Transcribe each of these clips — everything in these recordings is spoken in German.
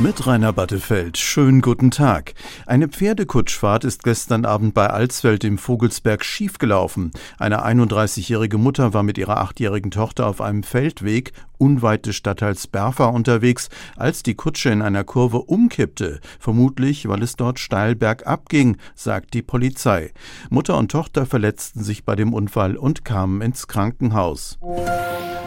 Mit Rainer Battefeld. Schönen guten Tag. Eine Pferdekutschfahrt ist gestern Abend bei Alsfeld im Vogelsberg schiefgelaufen. Eine 31-jährige Mutter war mit ihrer achtjährigen Tochter auf einem Feldweg unweit des Stadtteils Berfa unterwegs, als die Kutsche in einer Kurve umkippte, vermutlich weil es dort steil bergab ging, sagt die Polizei. Mutter und Tochter verletzten sich bei dem Unfall und kamen ins Krankenhaus.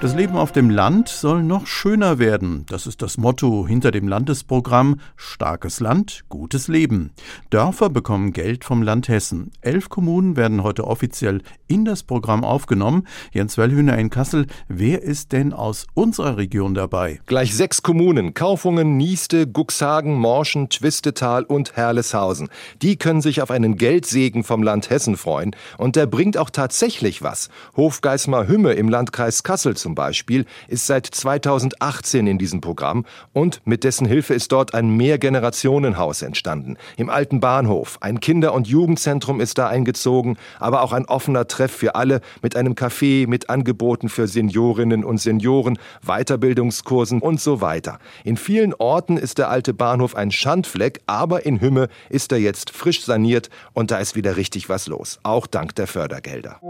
Das Leben auf dem Land soll noch schöner werden. Das ist das Motto hinter dem Landesprogramm Starkes Land, gutes Leben. Dörfer bekommen Geld vom Land Hessen. Elf Kommunen werden heute offiziell in das Programm aufgenommen. Jens Wellhühner in Kassel, wer ist denn aus unserer Region dabei? Gleich sechs Kommunen, Kaufungen, Nieste, Guxhagen, Morschen, Twistetal und Herleshausen. Die können sich auf einen Geldsegen vom Land Hessen freuen. Und der bringt auch tatsächlich was. Hofgeismar Hümme im Landkreis Kassel zum Beispiel ist seit 2018 in diesem Programm und mit dessen Hilfe ist dort ein Mehrgenerationenhaus entstanden. Im alten Bahnhof. Ein Kinder- und Jugendzentrum ist da eingezogen, aber auch ein offener Treff für alle mit einem Café, mit Angeboten für Seniorinnen und Senioren, Weiterbildungskursen und so weiter. In vielen Orten ist der alte Bahnhof ein Schandfleck, aber in Hümme ist er jetzt frisch saniert und da ist wieder richtig was los. Auch dank der Fördergelder.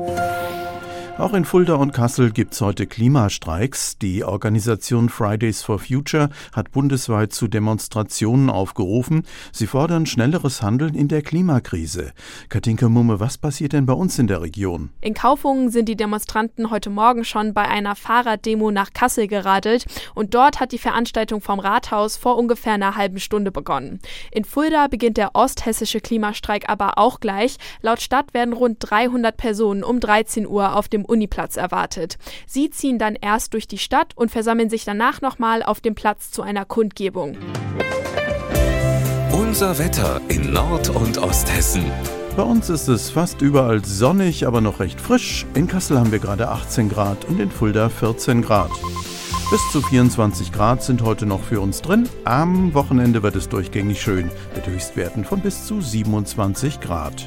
Auch in Fulda und Kassel gibt's heute Klimastreiks. Die Organisation Fridays for Future hat bundesweit zu Demonstrationen aufgerufen. Sie fordern schnelleres Handeln in der Klimakrise. Katinka Mumme, was passiert denn bei uns in der Region? In Kaufungen sind die Demonstranten heute Morgen schon bei einer Fahrraddemo nach Kassel geradelt und dort hat die Veranstaltung vom Rathaus vor ungefähr einer halben Stunde begonnen. In Fulda beginnt der osthessische Klimastreik aber auch gleich. Laut Stadt werden rund 300 Personen um 13 Uhr auf dem Uniplatz erwartet. Sie ziehen dann erst durch die Stadt und versammeln sich danach nochmal auf dem Platz zu einer Kundgebung. Unser Wetter in Nord- und Osthessen. Bei uns ist es fast überall sonnig, aber noch recht frisch. In Kassel haben wir gerade 18 Grad und in Fulda 14 Grad. Bis zu 24 Grad sind heute noch für uns drin. Am Wochenende wird es durchgängig schön mit Höchstwerten von bis zu 27 Grad.